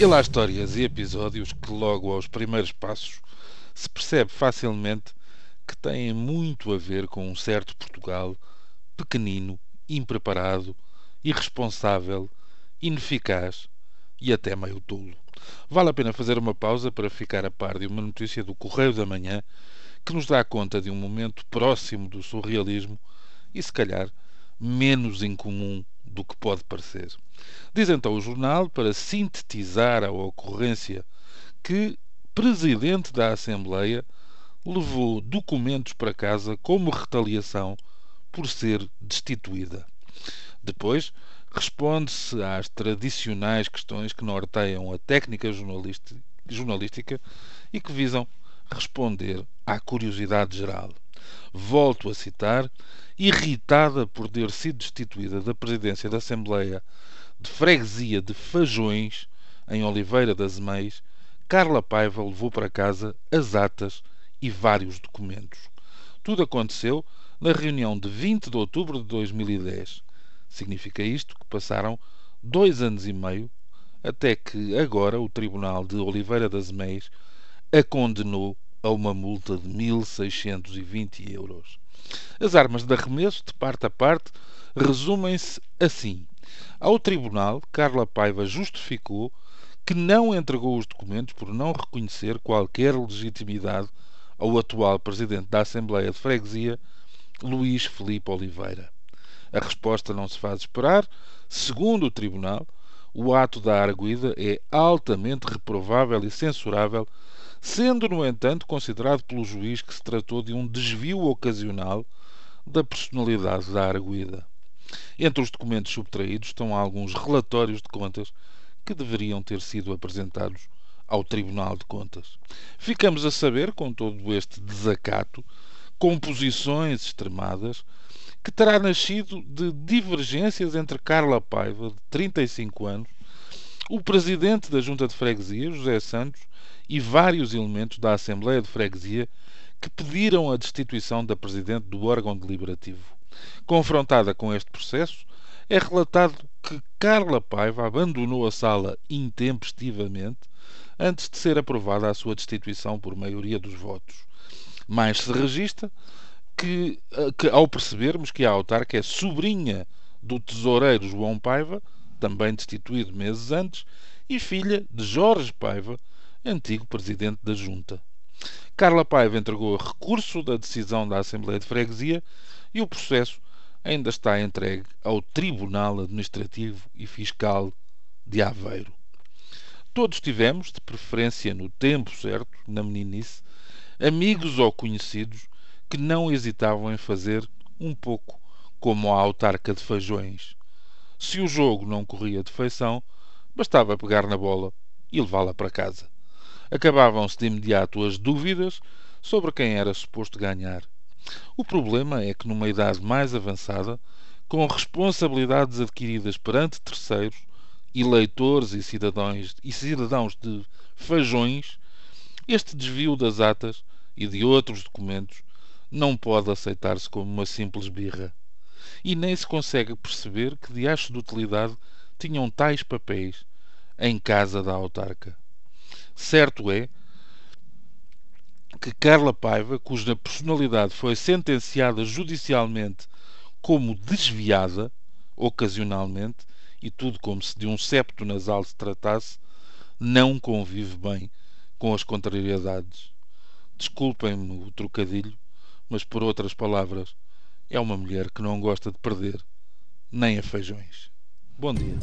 E lá histórias e episódios que, logo aos primeiros passos, se percebe facilmente que têm muito a ver com um certo Portugal pequenino, impreparado, irresponsável, ineficaz e até meio tolo. Vale a pena fazer uma pausa para ficar a par de uma notícia do Correio da Manhã que nos dá conta de um momento próximo do surrealismo e, se calhar, menos incomum do que pode parecer. Diz então o jornal, para sintetizar a ocorrência, que presidente da Assembleia levou documentos para casa como retaliação por ser destituída. Depois, responde-se às tradicionais questões que norteiam a técnica jornalística e que visam responder à curiosidade geral. Volto a citar, irritada por ter sido destituída da presidência da Assembleia de Freguesia de Fajões, em Oliveira das Meias, Carla Paiva levou para casa as atas e vários documentos. Tudo aconteceu na reunião de 20 de outubro de 2010. Significa isto que passaram dois anos e meio até que agora o Tribunal de Oliveira das Meias a condenou a uma multa de 1.620 euros. As armas de arremesso, de parte a parte, resumem-se assim. Ao tribunal, Carla Paiva justificou que não entregou os documentos por não reconhecer qualquer legitimidade ao atual presidente da Assembleia de Freguesia, Luís Felipe Oliveira. A resposta não se faz esperar. Segundo o tribunal, o ato da arguida é altamente reprovável e censurável sendo, no entanto, considerado pelo juiz que se tratou de um desvio ocasional da personalidade da arguida. Entre os documentos subtraídos estão alguns relatórios de contas que deveriam ter sido apresentados ao Tribunal de Contas. Ficamos a saber, com todo este desacato, composições extremadas, que terá nascido de divergências entre Carla Paiva, de 35 anos, o presidente da Junta de Freguesia, José Santos, e vários elementos da Assembleia de Freguesia que pediram a destituição da presidente do órgão deliberativo. Confrontada com este processo, é relatado que Carla Paiva abandonou a sala intempestivamente antes de ser aprovada a sua destituição por maioria dos votos. Mais se registra que, eh, que ao percebermos que a autarca é sobrinha do tesoureiro João Paiva, também destituído meses antes, e filha de Jorge Paiva, antigo presidente da Junta. Carla Paiva entregou recurso da decisão da Assembleia de Freguesia e o processo ainda está entregue ao Tribunal Administrativo e Fiscal de Aveiro. Todos tivemos, de preferência no tempo certo, na meninice, amigos ou conhecidos que não hesitavam em fazer um pouco como a autarca de Fajões. Se o jogo não corria de feição, bastava pegar na bola e levá-la para casa acabavam-se de imediato as dúvidas sobre quem era suposto ganhar. O problema é que, numa idade mais avançada, com responsabilidades adquiridas perante terceiros, eleitores e cidadãos, e cidadãos de fajões, este desvio das atas e de outros documentos não pode aceitar-se como uma simples birra. E nem se consegue perceber que de acho de utilidade tinham tais papéis em casa da autarca. Certo é que Carla Paiva, cuja personalidade foi sentenciada judicialmente como desviada, ocasionalmente, e tudo como se de um septo nasal se tratasse, não convive bem com as contrariedades. Desculpem-me o trocadilho, mas por outras palavras, é uma mulher que não gosta de perder nem a feijões. Bom dia.